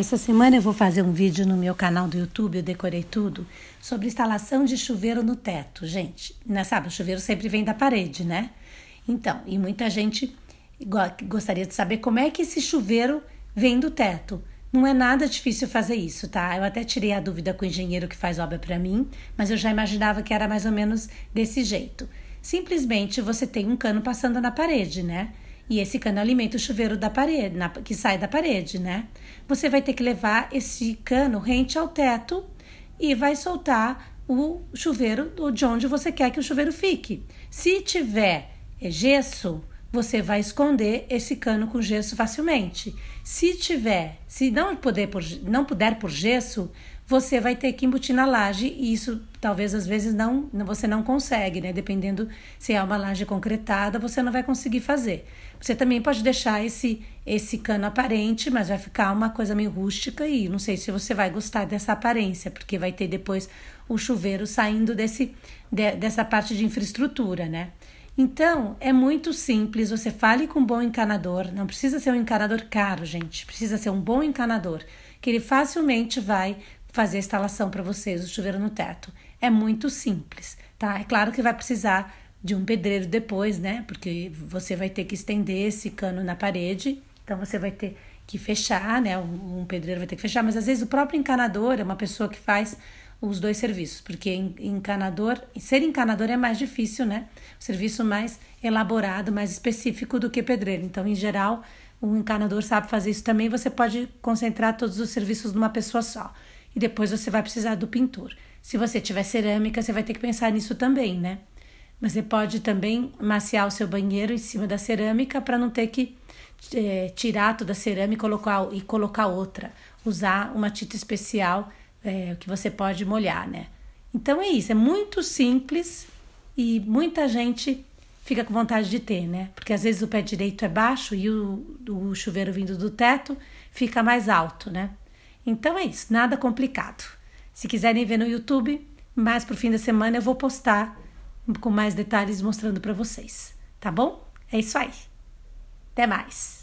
Essa semana eu vou fazer um vídeo no meu canal do YouTube, eu decorei tudo, sobre instalação de chuveiro no teto. Gente, né, sabe, o chuveiro sempre vem da parede, né? Então, e muita gente gostaria de saber como é que esse chuveiro vem do teto. Não é nada difícil fazer isso, tá? Eu até tirei a dúvida com o engenheiro que faz obra para mim, mas eu já imaginava que era mais ou menos desse jeito. Simplesmente você tem um cano passando na parede, né? E esse cano alimenta o chuveiro da parede, na, que sai da parede, né? Você vai ter que levar esse cano rente ao teto e vai soltar o chuveiro de onde você quer que o chuveiro fique. Se tiver gesso, você vai esconder esse cano com gesso facilmente. Se tiver, se não puder por, não puder por gesso, você vai ter que embutir na laje e isso talvez às vezes não você não consegue, né? Dependendo se é uma laje concretada, você não vai conseguir fazer. Você também pode deixar esse esse cano aparente, mas vai ficar uma coisa meio rústica e não sei se você vai gostar dessa aparência, porque vai ter depois o chuveiro saindo desse de, dessa parte de infraestrutura, né? Então, é muito simples, você fale com um bom encanador, não precisa ser um encanador caro, gente, precisa ser um bom encanador, que ele facilmente vai fazer a instalação para vocês, o chuveiro no teto. É muito simples, tá? É claro que vai precisar de um pedreiro depois, né? Porque você vai ter que estender esse cano na parede, então você vai ter que fechar, né? Um pedreiro vai ter que fechar, mas às vezes o próprio encanador é uma pessoa que faz os dois serviços, porque encanador, ser encanador é mais difícil, né? O serviço mais elaborado, mais específico do que pedreiro. Então, em geral, o encanador sabe fazer isso também. Você pode concentrar todos os serviços numa pessoa só e depois você vai precisar do pintor. Se você tiver cerâmica, você vai ter que pensar nisso também, né? Mas você pode também maciar o seu banheiro em cima da cerâmica para não ter que é, tirar toda a cerâmica e colocar, e colocar outra. Usar uma tinta especial é, que você pode molhar, né? Então é isso, é muito simples e muita gente fica com vontade de ter, né? Porque às vezes o pé direito é baixo e o, o chuveiro vindo do teto fica mais alto, né? Então é isso, nada complicado. Se quiserem ver no YouTube, mais pro fim da semana eu vou postar com mais detalhes mostrando para vocês, tá bom? É isso aí. Até mais.